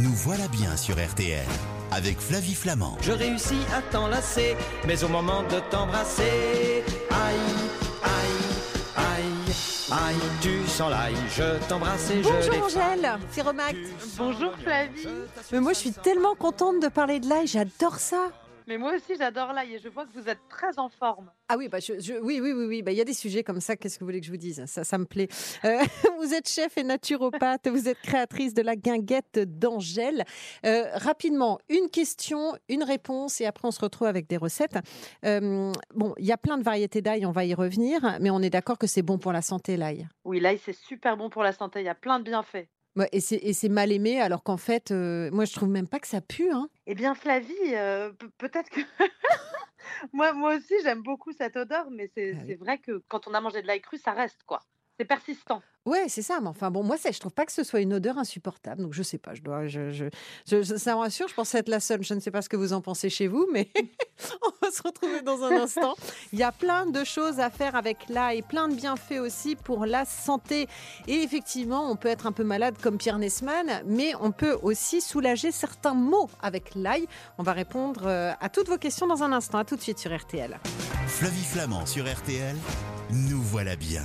Nous voilà bien sur RTL avec Flavie Flamand. Je réussis à t'enlacer, mais au moment de t'embrasser, aïe, aïe, aïe, aïe, tu sens l'ail, je t'embrasse et je Bonjour. Angèle, c'est Romac. Bonjour Flavie. Mais moi je suis tellement contente de parler de l'ail, j'adore ça. Mais moi aussi j'adore l'ail et je vois que vous êtes très en forme. Ah oui, bah je, je- oui, oui, oui, oui. Bah, il y a des sujets comme ça. Qu'est-ce que vous voulez que je vous dise? Ça, ça me plaît. Euh, vous êtes chef et naturopathe. vous êtes créatrice de la guinguette d'Angèle. Euh, rapidement, une question, une réponse, et après on se retrouve avec des recettes. Euh, bon, il y a plein de variétés d'ail. On va y revenir, mais on est d'accord que c'est bon pour la santé l'ail. Oui, l'ail c'est super bon pour la santé, il y a plein de bienfaits. Ouais, et c'est mal aimé, alors qu'en fait, euh, moi je trouve même pas que ça pue. Hein. Eh bien Flavie, euh, pe- peut-être que... moi, moi aussi j'aime beaucoup cette odeur, mais c'est Ah oui. c'est vrai que quand on a mangé de l'ail cru, ça reste quoi. C'est persistant. Ouais, c'est ça. Mais enfin, bon, moi, ça, je trouve pas que ce soit une odeur insupportable. Donc, je sais pas. Je dois, je, je, ça me rassure. Je pense être la seule. Je ne sais pas ce que vous en pensez chez vous, mais on va se retrouver dans un instant. Il y a plein de choses à faire avec l'ail, plein de bienfaits aussi pour la santé. Et effectivement, on peut être un peu malade comme Pierre Nesman, mais on peut aussi soulager certains maux avec l'ail. On va répondre euh, à toutes vos questions dans un instant. À tout de suite sur RTL. Flavie Flamand sur RTL. Nous voilà bien.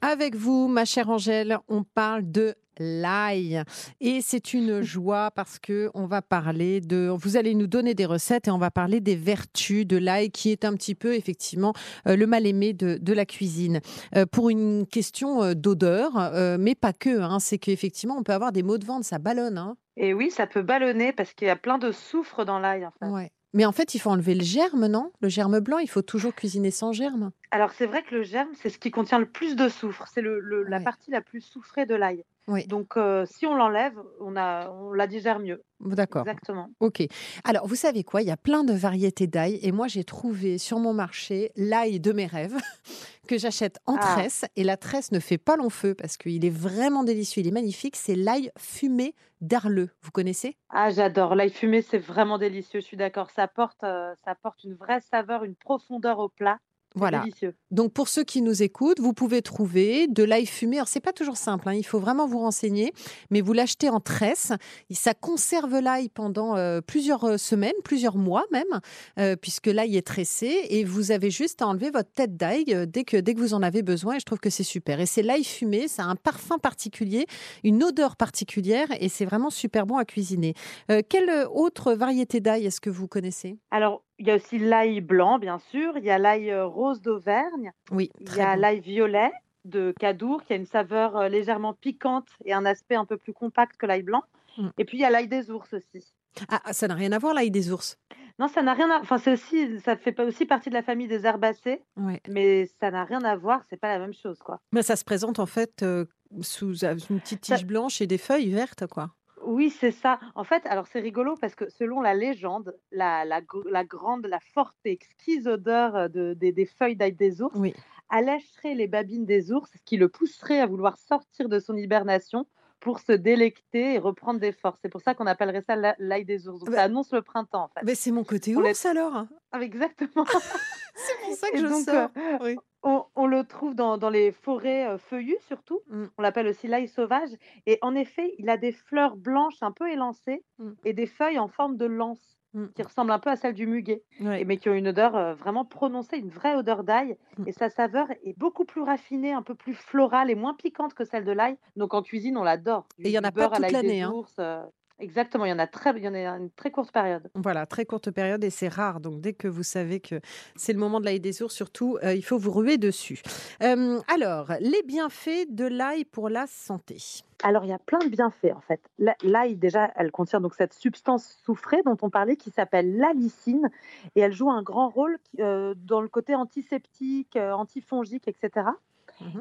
Avec vous, ma chère Angèle, on parle de l'ail et c'est une joie parce que on va parler de vous allez nous donner des recettes et on va parler des vertus de l'ail qui est un petit peu effectivement euh, le mal aimé de, de la cuisine Euh, pour une question euh, d'odeur euh, mais pas que hein, c'est qu'effectivement on peut avoir des maux de ventre ça ballonne hein. Et oui, ça peut ballonner parce qu'il y a plein de soufre dans l'ail en fait. ouais. Mais en fait il faut enlever le germe non? Le germe blanc il faut toujours cuisiner sans germe Alors c'est vrai que le germe, c'est ce qui contient le plus de soufre. C'est le, le- la partie la plus soufrée de l'ail. Oui. Donc euh, si on l'enlève, on, a, on la digère mieux. d'accord Exactement. Ok. Alors, vous savez quoi? Il y a plein de variétés d'ail et moi, j'ai trouvé sur mon marché l'ail de mes rêves que j'achète en Ah. tresse et la tresse ne fait pas long feu parce qu'il est vraiment délicieux, il est magnifique. C'est l'ail fumé d'Arleux. Vous connaissez? Ah, j'adore. L'ail fumé, c'est vraiment délicieux. Je suis d'accord. Ça apporte, euh, ça apporte une vraie saveur, une profondeur au plat. Voilà. Délicieux. Donc, pour ceux qui nous écoutent, vous pouvez trouver de l'ail fumé. Alors, c'est pas toujours simple, hein, il faut vraiment vous renseigner, mais vous l'achetez en tresse. Ça conserve l'ail pendant euh, plusieurs euh, semaines, plusieurs mois même, euh, puisque l'ail est tressé et vous avez juste à enlever votre tête d'ail dès que, dès que vous en avez besoin et je trouve que c'est super. Et c'est l'ail fumé, ça a un parfum particulier, une odeur particulière et c'est vraiment super bon à cuisiner. Euh, quelle autre variété d'ail est-ce que vous connaissez? Alors, il y a aussi l'ail blanc, bien sûr. Il y a l'ail euh, rose d'Auvergne. Oui, Il y très a bon. l'ail violet de Cadour, qui a une saveur euh, légèrement piquante et un aspect un peu plus compact que l'ail blanc. Mm. Et puis, il y a l'ail des ours aussi. Ah, ah, ça n'a rien à voir l'ail des ours? Non, ça n'a rien à... Enfin, c'est aussi... Ça fait aussi partie de la famille des herbacées, Ouais. mais ça n'a rien à voir. C'est pas la même chose, quoi. Mais ça se présente en fait euh, sous une petite Ça- tige blanche et des feuilles vertes, quoi. Oui, c'est ça. En fait, alors c'est rigolo parce que selon la légende, la, la, gr- la grande, la forte et exquise odeur euh, de, des, des feuilles d'ail des ours Oui. allécherait les babines des ours, ce qui le pousserait à vouloir sortir de son hibernation pour se délecter et reprendre des forces. C'est pour ça qu'on appellerait ça la- l'ail des ours. Donc Bah- ça annonce le printemps, en fait. Mais c'est mon côté les- ours alors. Ah, Exactement. C'est pour ça que Et je donc, sors. euh, Oui. On, on le trouve dans, dans les forêts euh, feuillues surtout. Mm. On l'appelle aussi l'ail sauvage. Et en effet, il a des fleurs blanches un peu élancées Mm. et des feuilles en forme de lance Mm. qui ressemblent un peu à celle du muguet, Ouais. mais qui ont une odeur euh, vraiment prononcée, une vraie odeur d'ail. Mm. Et sa saveur est beaucoup plus raffinée, un peu plus florale et moins piquante que celle de l'ail. Donc en cuisine, on l'adore. Et il y en a pas toute l'ail l'année, hein. euh, Exactement, il y en a très, il y en a une très courte période. Voilà, très courte période et c'est rare. Donc dès que vous savez que c'est le moment de l'ail des ours, surtout, euh, il faut vous ruer dessus. Euh, alors, les bienfaits de l'ail pour la santé. Alors, il y a plein de bienfaits en fait. La- L'ail, déjà, elle contient donc cette substance soufrée dont on parlait qui s'appelle l'alicine et elle joue un grand rôle euh, dans le côté antiseptique, euh, antifongique, etc.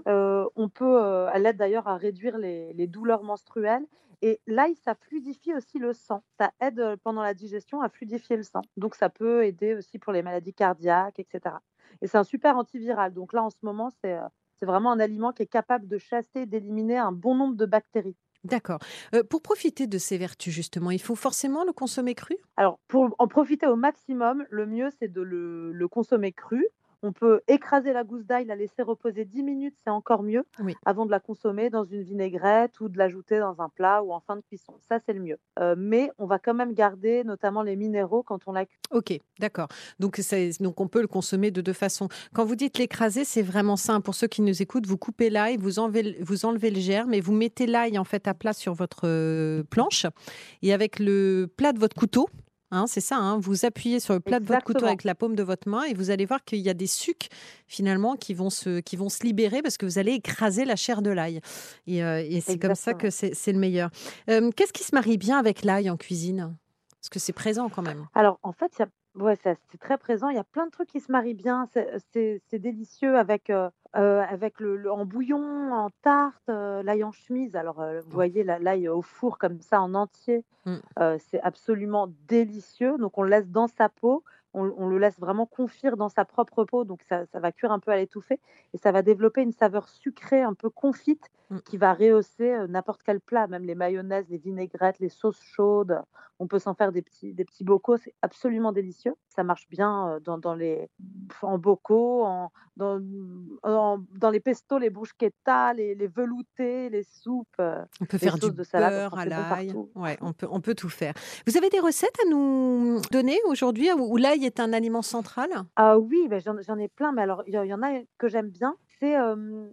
Euh, on peut, euh, elle aide d'ailleurs à réduire les, les douleurs menstruelles. Et l'ail, ça fluidifie aussi le sang. Ça aide euh, pendant la digestion à fluidifier le sang. Donc, ça peut aider aussi pour les maladies cardiaques, etc. Et c'est un super antiviral. Donc là, en ce moment, c'est vraiment un aliment qui est capable de chasser et d'éliminer un bon nombre de bactéries. D'accord. Euh, pour profiter de ces vertus, justement, il faut forcément le consommer cru? Alors, pour en profiter au maximum, le mieux, c'est de le, le consommer cru On peut écraser la gousse d'ail, la laisser reposer 10 minutes, c'est encore mieux, Oui. avant de la consommer dans une vinaigrette ou de l'ajouter dans un plat ou en fin de cuisson. Ça, c'est le mieux. Euh, mais on va quand même garder notamment les minéraux quand on la cuit. Ok, d'accord. Donc, donc on peut le consommer de deux façons. Quand vous dites l'écraser, c'est vraiment simple. Pour ceux qui nous écoutent, vous coupez l'ail, vous enlevez, vous enlevez le germe et vous mettez l'ail en fait à plat sur votre euh, planche. Et avec le plat de votre couteau, hein, c'est ça, hein, vous appuyez sur le plat de votre couteau avec la paume de votre main et vous allez voir qu'il y a des sucs finalement qui vont se, qui vont se libérer parce que vous allez écraser la chair de l'ail. Et, euh, et c'est comme ça que c'est le meilleur. Euh, Qu'est-ce qui se marie bien avec l'ail en cuisine? Parce que c'est présent quand même. Alors, en fait, ouais, c'est très présent. Il y a plein de trucs qui se marient bien. C'est- C'est c'est délicieux avec, euh, euh, avec le, le- en bouillon, en tarte, euh, l'ail en chemise. Alors, euh, vous voyez la- l'ail au four comme ça en entier. Mm. euh, c'est absolument délicieux. Donc, on le laisse dans sa peau. On, on le laisse vraiment confire dans sa propre peau. Donc, ça, ça va cuire un peu à l'étouffée. Et ça va développer une saveur sucrée, un peu confite, Mm. qui va rehausser n'importe quel plat, même les mayonnaises, les vinaigrettes, les sauces chaudes. On peut s'en faire des petits, des petits bocaux, c'est absolument délicieux. Ça marche bien euh, dans, dans les, en bocaux, en, dans, en- dans les pestos, les bruschettas, les, les veloutés, les soupes. On peut faire du de salade, beurre à bon l'ail. Ouais, on peut, on peut tout faire. Vous avez des recettes à nous donner aujourd'hui où l'ail est un aliment central? Ah oui, ben j'en ai plein, mais alors il y, en a que j'aime bien. C'est euh,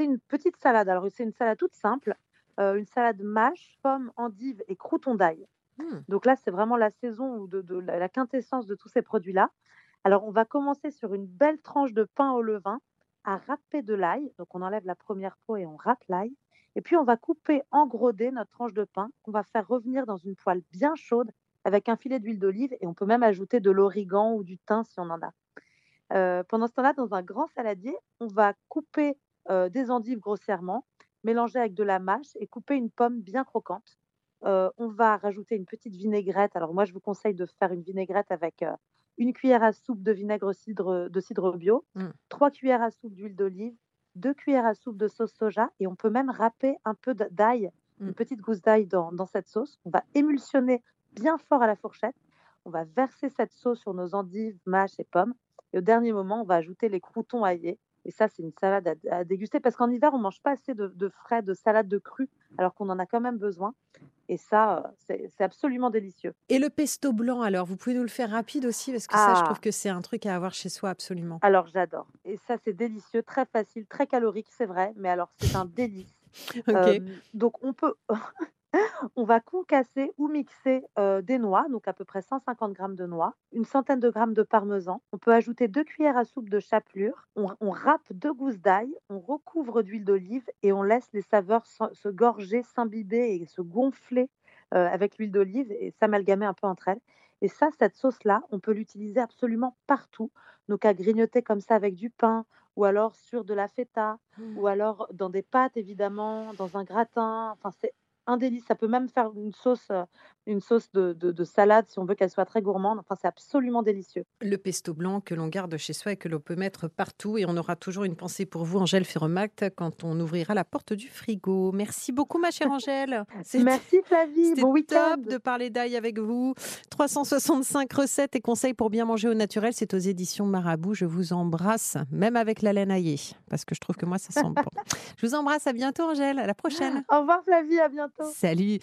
une petite salade. Alors c'est une salade toute simple, euh, une salade mâche, pommes, endives et croûtons d'ail. Hmm. Donc là, c'est vraiment la saison ou la, quintessence de tous ces produits-là. Alors, on va commencer sur une belle tranche de pain au levain à râper de l'ail. Donc, on enlève la première peau et on râpe l'ail. Et puis, on va couper en gros dés notre tranche de pain qu'on va faire revenir dans une poêle bien chaude avec un filet d'huile d'olive. Et on peut même ajouter de l'origan ou du thym si on en a. Euh, pendant ce temps-là, dans un grand saladier, on va couper euh, des endives grossièrement, mélanger avec de la mâche et couper une pomme bien croquante. Euh, on va rajouter une petite vinaigrette. Alors moi, je vous conseille de faire une vinaigrette avec euh, une cuillère à soupe de vinaigre cidre, de cidre bio, Mm. trois cuillères à soupe d'huile d'olive, deux cuillères à soupe de sauce soja et on peut même râper un peu d'ail, une petite gousse d'ail dans, dans cette sauce. On va émulsionner bien fort à la fourchette. On va verser cette sauce sur nos endives, mâches et pommes. Et au dernier moment, on va ajouter les croûtons aillés. Et ça, c'est une salade à, à déguster parce qu'en hiver, on mange pas assez de, de frais, de salade de cru, alors qu'on en a quand même besoin. Et ça, c'est absolument délicieux. Et le pesto blanc, alors, vous pouvez nous le faire rapide aussi Parce que ça, je Ah. trouve que c'est un truc à avoir chez soi absolument. Alors, j'adore. Et ça, c'est délicieux, très facile, très calorique, c'est vrai, mais alors, c'est un délice. Ok. Euh, donc, on peut. on va concasser ou mixer euh, des noix, donc à peu près 150 grammes de noix, une centaine de grammes de parmesan. On peut ajouter deux cuillères à soupe de chapelure. On, on râpe deux gousses d'ail, on recouvre d'huile d'olive et on laisse les saveurs se, se gorger, s'imbiber et se gonfler euh, avec l'huile d'olive et s'amalgamer un peu entre elles. Et ça, cette sauce-là, on peut l'utiliser absolument partout. Donc à grignoter comme ça avec du pain, ou alors sur de la feta, ou alors dans des pâtes évidemment, dans un gratin. Enfin, c'est un délice. Ça peut même faire une sauce, euh, une sauce de, de- de salade si on veut qu'elle soit très gourmande. Enfin, c'est absolument délicieux. Le pesto blanc que l'on garde chez soi et que l'on peut mettre partout. Et on aura toujours une pensée pour vous, Angèle Ferremact, quand on ouvrira la porte du frigo. Merci beaucoup, ma chère Angèle. Merci Flavie. Bon week-end. top de parler d'ail avec vous. 365 recettes et conseils pour bien manger au naturel, c'est aux éditions Marabout. Je vous embrasse, même avec la laine aillée, parce que je trouve que moi, ça sent bon. Je vous embrasse, à bientôt Angèle, à la prochaine. Au revoir Flavie, à Salut